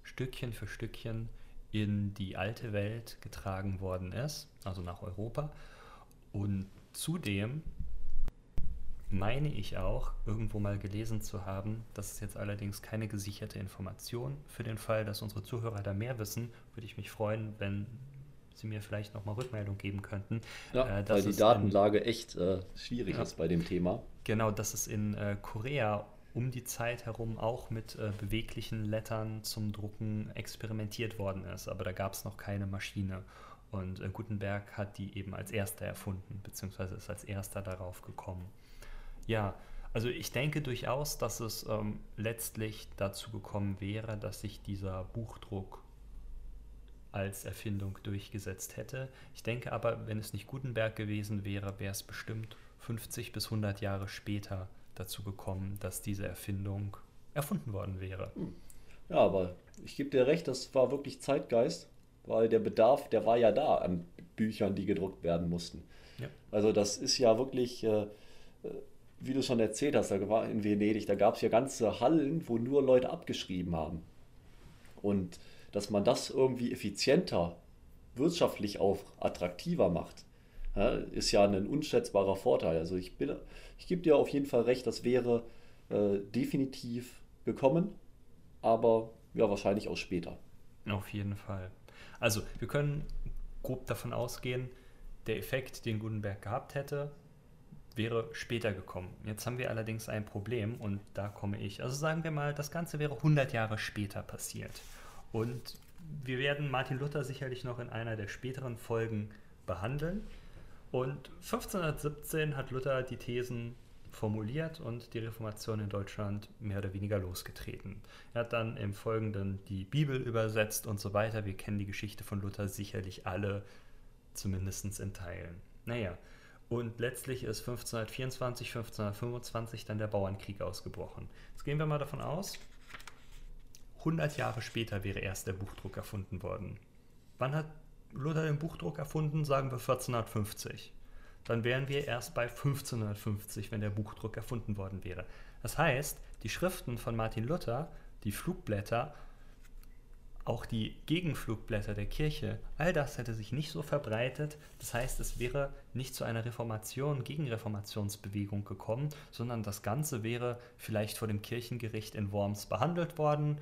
Stückchen für Stückchen in die alte Welt getragen worden ist, also nach Europa. Und zudem meine ich auch, irgendwo mal gelesen zu haben. Das ist jetzt allerdings keine gesicherte Information. Für den Fall, dass unsere Zuhörer da mehr wissen, würde ich mich freuen, wenn Sie mir vielleicht nochmal Rückmeldung geben könnten. Ja, äh, weil die Datenlage in, echt äh, schwierig ja, ist bei dem Thema. Genau, dass es in äh, Korea um die Zeit herum auch mit äh, beweglichen Lettern zum Drucken experimentiert worden ist, aber da gab es noch keine Maschine. Und äh, Gutenberg hat die eben als erster erfunden, beziehungsweise ist als erster darauf gekommen. Ja, also ich denke durchaus, dass es ähm, letztlich dazu gekommen wäre, dass sich dieser Buchdruck als Erfindung durchgesetzt hätte. Ich denke aber, wenn es nicht Gutenberg gewesen wäre, wäre es bestimmt 50 bis 100 Jahre später dazu gekommen, dass diese Erfindung erfunden worden wäre. Hm. Ja, aber ich gebe dir recht, das war wirklich Zeitgeist, weil der Bedarf, der war ja da an Büchern, die gedruckt werden mussten. Ja. Also das ist ja wirklich, äh, äh wie du schon erzählt hast, da war in Venedig, da gab es ja ganze Hallen, wo nur Leute abgeschrieben haben. Und dass man das irgendwie effizienter, wirtschaftlich auch attraktiver macht, ist ja ein unschätzbarer Vorteil. Also ich, bin, ich gebe dir auf jeden Fall recht, das wäre äh, definitiv gekommen, aber ja, wahrscheinlich auch später. Auf jeden Fall. Also wir können grob davon ausgehen, der Effekt, den Gutenberg gehabt hätte, wäre später gekommen. Jetzt haben wir allerdings ein Problem und da komme ich. Also sagen wir mal, das Ganze wäre 100 Jahre später passiert. Und wir werden Martin Luther sicherlich noch in einer der späteren Folgen behandeln. Und 1517 hat Luther die Thesen formuliert und die Reformation in Deutschland mehr oder weniger losgetreten. Er hat dann im Folgenden die Bibel übersetzt und so weiter. Wir kennen die Geschichte von Luther sicherlich alle, zumindest in Teilen. Naja, und letztlich ist 1524, 1525 dann der Bauernkrieg ausgebrochen. Jetzt gehen wir mal davon aus, 100 Jahre später wäre erst der Buchdruck erfunden worden. Wann hat Luther den Buchdruck erfunden? Sagen wir 1450. Dann wären wir erst bei 1550, wenn der Buchdruck erfunden worden wäre. Das heißt, die Schriften von Martin Luther, die Flugblätter, auch die Gegenflugblätter der Kirche, all das hätte sich nicht so verbreitet. Das heißt, es wäre nicht zu einer Reformation, Gegenreformationsbewegung gekommen, sondern das Ganze wäre vielleicht vor dem Kirchengericht in Worms behandelt worden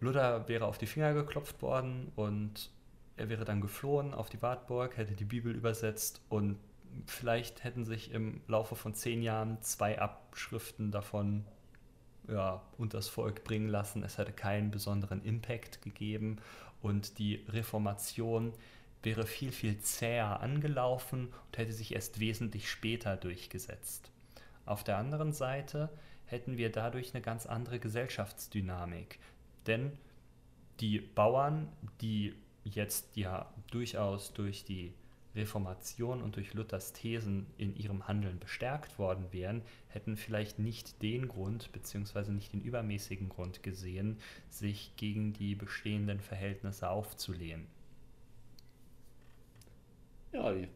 Luther wäre auf die Finger geklopft worden und er wäre dann geflohen auf die Wartburg, hätte die Bibel übersetzt und vielleicht hätten sich im Laufe von zehn Jahren zwei Abschriften davon ja, unters Volk bringen lassen. Es hätte keinen besonderen Impact gegeben und die Reformation wäre viel, viel zäher angelaufen und hätte sich erst wesentlich später durchgesetzt. Auf der anderen Seite hätten wir dadurch eine ganz andere Gesellschaftsdynamik. Denn die Bauern, die jetzt ja durchaus durch die Reformation und durch Luthers Thesen in ihrem Handeln bestärkt worden wären, hätten vielleicht nicht den Grund bzw. nicht den übermäßigen Grund gesehen, sich gegen die bestehenden Verhältnisse aufzulehnen. Ja, die,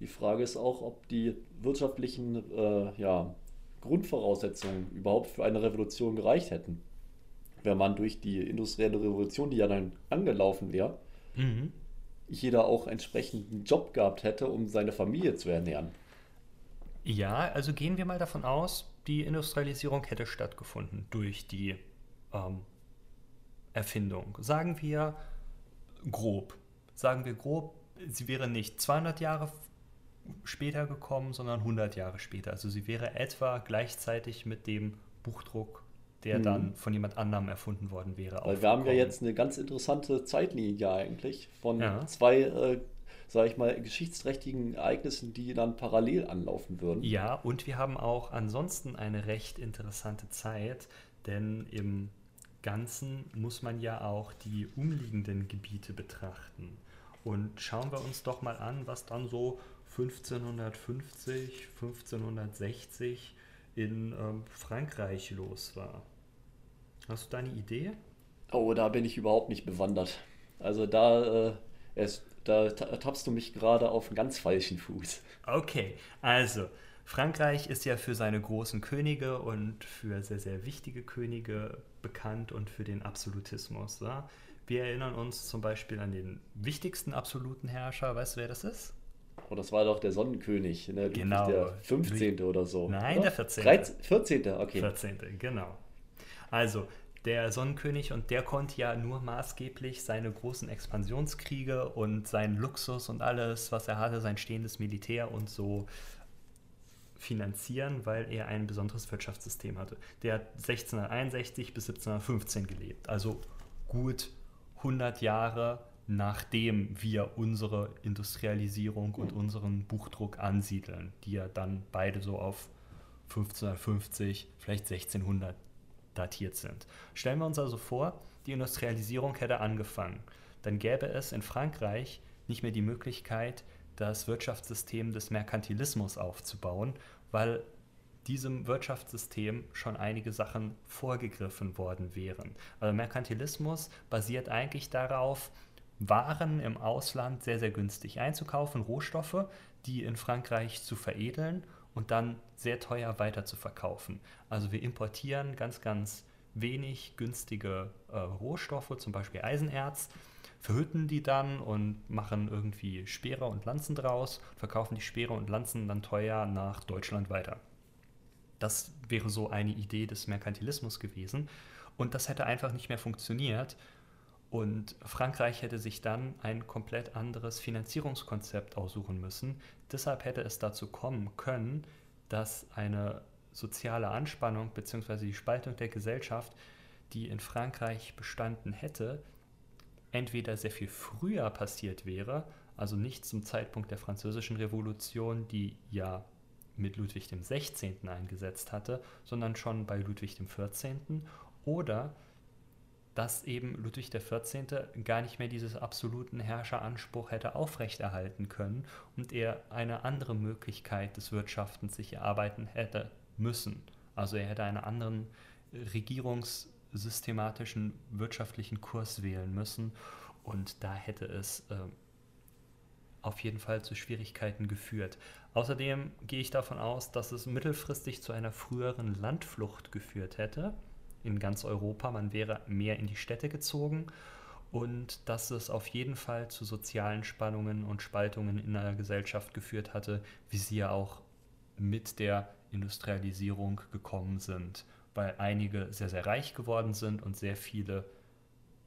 die Frage ist auch, ob die wirtschaftlichen äh, ja, Grundvoraussetzungen überhaupt für eine Revolution gereicht hätten wenn man durch die industrielle Revolution, die ja dann angelaufen wäre, mhm. jeder auch entsprechenden Job gehabt hätte, um seine Familie zu ernähren. Ja, also gehen wir mal davon aus, die Industrialisierung hätte stattgefunden durch die ähm, Erfindung. Sagen wir grob. Sagen wir grob, sie wäre nicht 200 Jahre später gekommen, sondern 100 Jahre später. Also sie wäre etwa gleichzeitig mit dem Buchdruck der mhm. dann von jemand anderem erfunden worden wäre. Weil wir haben ja jetzt eine ganz interessante Zeitlinie eigentlich von ja. zwei, äh, sage ich mal, geschichtsträchtigen Ereignissen, die dann parallel anlaufen würden. Ja, und wir haben auch ansonsten eine recht interessante Zeit, denn im Ganzen muss man ja auch die umliegenden Gebiete betrachten. Und schauen wir uns doch mal an, was dann so 1550, 1560 in ähm, Frankreich los war. Hast du da eine Idee? Oh, da bin ich überhaupt nicht bewandert. Also da, äh, es, da tappst du mich gerade auf einen ganz falschen Fuß. Okay, also Frankreich ist ja für seine großen Könige und für sehr, sehr wichtige Könige bekannt und für den Absolutismus. Ja? Wir erinnern uns zum Beispiel an den wichtigsten absoluten Herrscher. Weißt du, wer das ist? Oh, das war doch der Sonnenkönig, ne? Genau. Der 15. oder so. Nein, oder? der 14. 13, 14. Okay. 14. Genau. Also, der Sonnenkönig und der konnte ja nur maßgeblich seine großen Expansionskriege und seinen Luxus und alles, was er hatte, sein stehendes Militär und so finanzieren, weil er ein besonderes Wirtschaftssystem hatte. Der hat 1661 bis 1715 gelebt, also gut 100 Jahre nachdem wir unsere Industrialisierung und unseren Buchdruck ansiedeln, die ja dann beide so auf 1550, vielleicht 1600 datiert sind. Stellen wir uns also vor, die Industrialisierung hätte angefangen. Dann gäbe es in Frankreich nicht mehr die Möglichkeit, das Wirtschaftssystem des Merkantilismus aufzubauen, weil diesem Wirtschaftssystem schon einige Sachen vorgegriffen worden wären. Also Merkantilismus basiert eigentlich darauf, waren im Ausland sehr, sehr günstig einzukaufen, Rohstoffe, die in Frankreich zu veredeln und dann sehr teuer weiter zu verkaufen. Also wir importieren ganz, ganz wenig günstige äh, Rohstoffe, zum Beispiel Eisenerz, verhütten die dann und machen irgendwie Speere und Lanzen draus, verkaufen die Speere und Lanzen dann teuer nach Deutschland weiter. Das wäre so eine Idee des Merkantilismus gewesen. Und das hätte einfach nicht mehr funktioniert, und Frankreich hätte sich dann ein komplett anderes Finanzierungskonzept aussuchen müssen. Deshalb hätte es dazu kommen können, dass eine soziale Anspannung bzw. die Spaltung der Gesellschaft, die in Frankreich bestanden hätte, entweder sehr viel früher passiert wäre, also nicht zum Zeitpunkt der Französischen Revolution, die ja mit Ludwig XVI. eingesetzt hatte, sondern schon bei Ludwig XIV. oder dass eben Ludwig XIV. gar nicht mehr diesen absoluten Herrscheranspruch hätte aufrechterhalten können und er eine andere Möglichkeit des Wirtschaftens sich erarbeiten hätte müssen. Also er hätte einen anderen regierungssystematischen wirtschaftlichen Kurs wählen müssen und da hätte es äh, auf jeden Fall zu Schwierigkeiten geführt. Außerdem gehe ich davon aus, dass es mittelfristig zu einer früheren Landflucht geführt hätte in ganz Europa. Man wäre mehr in die Städte gezogen und dass es auf jeden Fall zu sozialen Spannungen und Spaltungen in der Gesellschaft geführt hatte, wie sie ja auch mit der Industrialisierung gekommen sind, weil einige sehr, sehr reich geworden sind und sehr viele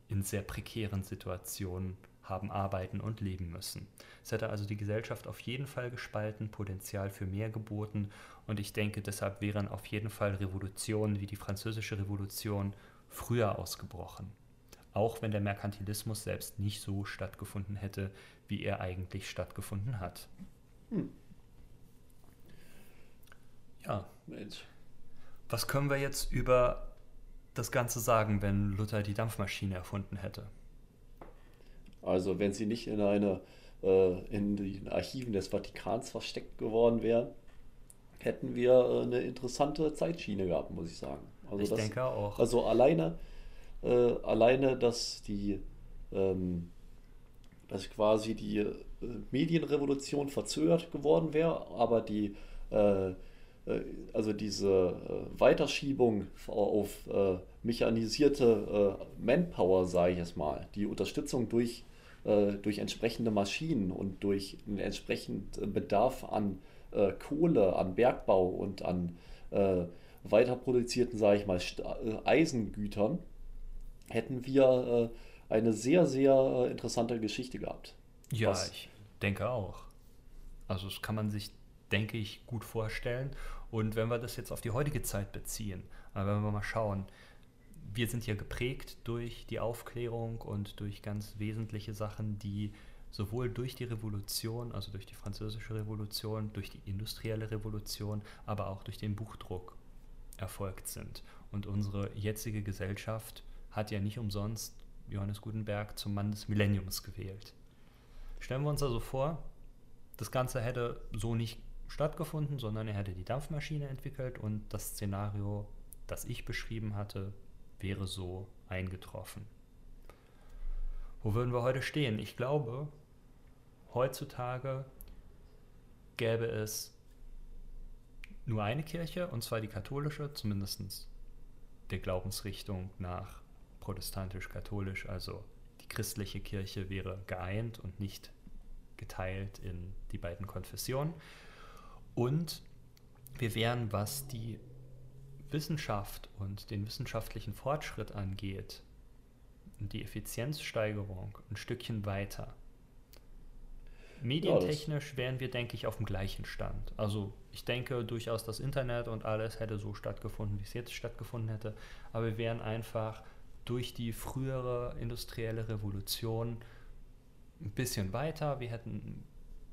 in sehr prekären Situationen haben arbeiten und leben müssen. Es hätte also die Gesellschaft auf jeden Fall gespalten, Potenzial für mehr geboten und ich denke, deshalb wären auf jeden Fall Revolutionen wie die Französische Revolution früher ausgebrochen. Auch wenn der Merkantilismus selbst nicht so stattgefunden hätte, wie er eigentlich stattgefunden hat. Hm. Ja. Mensch. Was können wir jetzt über das Ganze sagen, wenn Luther die Dampfmaschine erfunden hätte? Also wenn sie nicht in eine äh, in den Archiven des Vatikans versteckt geworden wäre, hätten wir äh, eine interessante Zeitschiene gehabt, muss ich sagen. Also ich das, denke auch. Also alleine, äh, alleine, dass die, ähm, dass quasi die äh, Medienrevolution verzögert geworden wäre, aber die, äh, äh, also diese Weiterschiebung auf mechanisierte Manpower, sage ich jetzt mal, die Unterstützung durch äh, durch entsprechende Maschinen und durch einen entsprechenden Bedarf an äh, Kohle, an Bergbau und an äh, weiter produzierten, sage ich mal, äh, Eisengütern, hätten wir äh, eine sehr, sehr interessante Geschichte gehabt. Ja, Was? ich denke auch. Also das kann man sich, denke ich, gut vorstellen. Und wenn wir das jetzt auf die heutige Zeit beziehen, wenn wir mal schauen, wir sind ja geprägt durch die Aufklärung und durch ganz wesentliche Sachen, die sowohl durch die Revolution, also durch die französische Revolution, durch die industrielle Revolution, aber auch durch den Buchdruck erfolgt sind. Und unsere jetzige Gesellschaft hat ja nicht umsonst Johannes Gutenberg zum Mann des Millenniums gewählt. Stellen wir uns also vor, das Ganze hätte so nicht stattgefunden, sondern er hätte die Dampfmaschine entwickelt und das Szenario, das ich beschrieben hatte, wäre so eingetroffen. Wo würden wir heute stehen? Ich glaube, heutzutage gäbe es nur eine Kirche, und zwar die katholische, zumindest der Glaubensrichtung nach protestantisch-katholisch, also die christliche Kirche wäre geeint und nicht geteilt in die beiden Konfessionen. Und wir wären, was die Wissenschaft und den wissenschaftlichen Fortschritt angeht und die Effizienzsteigerung ein Stückchen weiter. Medientechnisch wären wir, denke ich, auf dem gleichen Stand. Also ich denke durchaus, das Internet und alles hätte so stattgefunden, wie es jetzt stattgefunden hätte. Aber wir wären einfach durch die frühere industrielle Revolution ein bisschen weiter. Wir hätten ein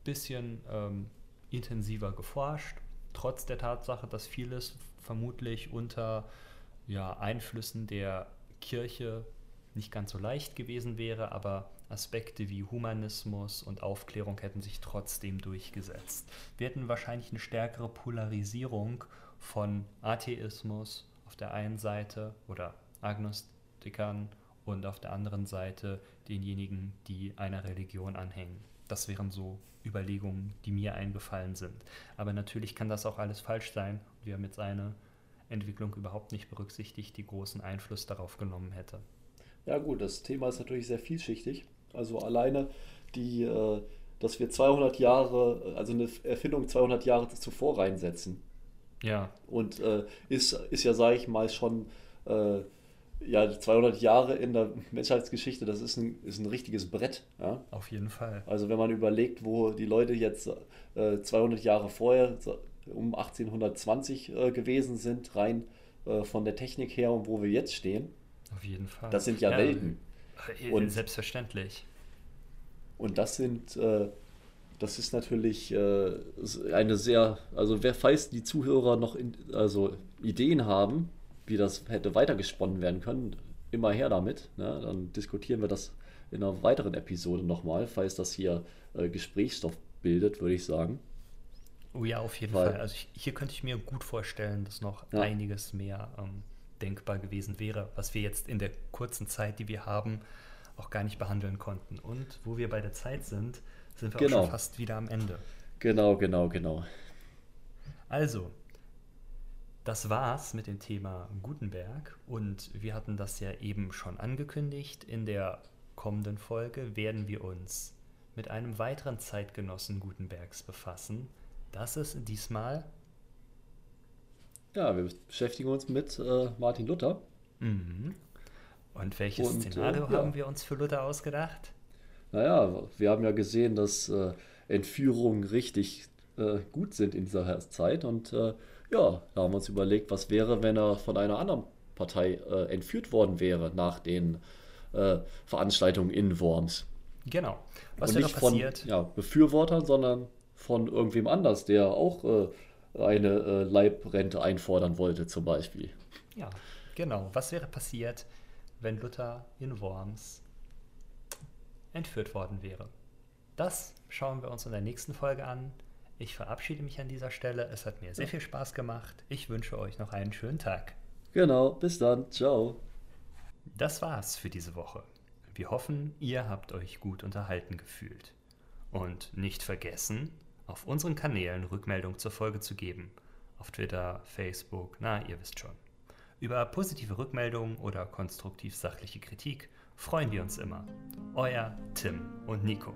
bisschen ähm, intensiver geforscht, trotz der Tatsache, dass vieles vermutlich unter ja, Einflüssen der Kirche nicht ganz so leicht gewesen wäre, aber Aspekte wie Humanismus und Aufklärung hätten sich trotzdem durchgesetzt. Wir hätten wahrscheinlich eine stärkere Polarisierung von Atheismus auf der einen Seite oder Agnostikern und auf der anderen Seite denjenigen, die einer Religion anhängen. Das wären so Überlegungen, die mir eingefallen sind. Aber natürlich kann das auch alles falsch sein. Wir haben jetzt eine Entwicklung überhaupt nicht berücksichtigt, die großen Einfluss darauf genommen hätte. Ja gut, das Thema ist natürlich sehr vielschichtig. Also alleine die, äh, dass wir 200 Jahre, also eine Erfindung 200 Jahre zuvor reinsetzen. Ja. Und äh, ist, ist ja, sage ich mal, schon äh, ja, 200 Jahre in der Menschheitsgeschichte, das ist ein, ist ein richtiges Brett. Ja? Auf jeden Fall. Also wenn man überlegt, wo die Leute jetzt äh, 200 Jahre vorher, um 1820 äh, gewesen sind, rein äh, von der Technik her und wo wir jetzt stehen. Auf jeden Fall. Das sind ja, ja Welten. Äh, und, Selbstverständlich. Und das sind, äh, das ist natürlich äh, eine sehr, also wer, falls die Zuhörer noch in, also Ideen haben, wie das hätte weitergesponnen werden können, immer her damit. Ne? Dann diskutieren wir das in einer weiteren Episode nochmal, falls das hier äh, Gesprächsstoff bildet, würde ich sagen. Oh ja, auf jeden Weil, Fall. Also ich, hier könnte ich mir gut vorstellen, dass noch ja. einiges mehr ähm, denkbar gewesen wäre, was wir jetzt in der kurzen Zeit, die wir haben, auch gar nicht behandeln konnten. Und wo wir bei der Zeit sind, sind wir genau. auch schon fast wieder am Ende. Genau, genau, genau. Also, das war's mit dem Thema Gutenberg und wir hatten das ja eben schon angekündigt. In der kommenden Folge werden wir uns mit einem weiteren Zeitgenossen Gutenbergs befassen. Das ist diesmal ja, wir beschäftigen uns mit äh, Martin Luther. Mhm. Und welches Und, Szenario äh, ja. haben wir uns für Luther ausgedacht? Naja, wir haben ja gesehen, dass äh, Entführungen richtig äh, gut sind in dieser Zeit. Und äh, ja, da haben wir uns überlegt, was wäre, wenn er von einer anderen Partei äh, entführt worden wäre nach den Veranstaltungen in Worms. Genau. Was wäre passiert? Von ja, Befürwortern, sondern von irgendwem anders, der auch eine äh, Leibrente einfordern wollte, zum Beispiel. Ja, genau. Was wäre passiert, wenn Luther in Worms entführt worden wäre? Das schauen wir uns in der nächsten Folge an. Ich verabschiede mich an dieser Stelle. Es hat mir sehr viel Spaß gemacht. Ich wünsche euch noch einen schönen Tag. Genau, bis dann. Ciao. Das war's für diese Woche. Wir hoffen, ihr habt euch gut unterhalten gefühlt. Und nicht vergessen, auf unseren Kanälen Rückmeldung zur Folge zu geben. Auf Twitter, Facebook, na, ihr wisst schon. Über positive Rückmeldungen oder konstruktiv sachliche Kritik freuen wir uns immer. Euer Tim und Nico.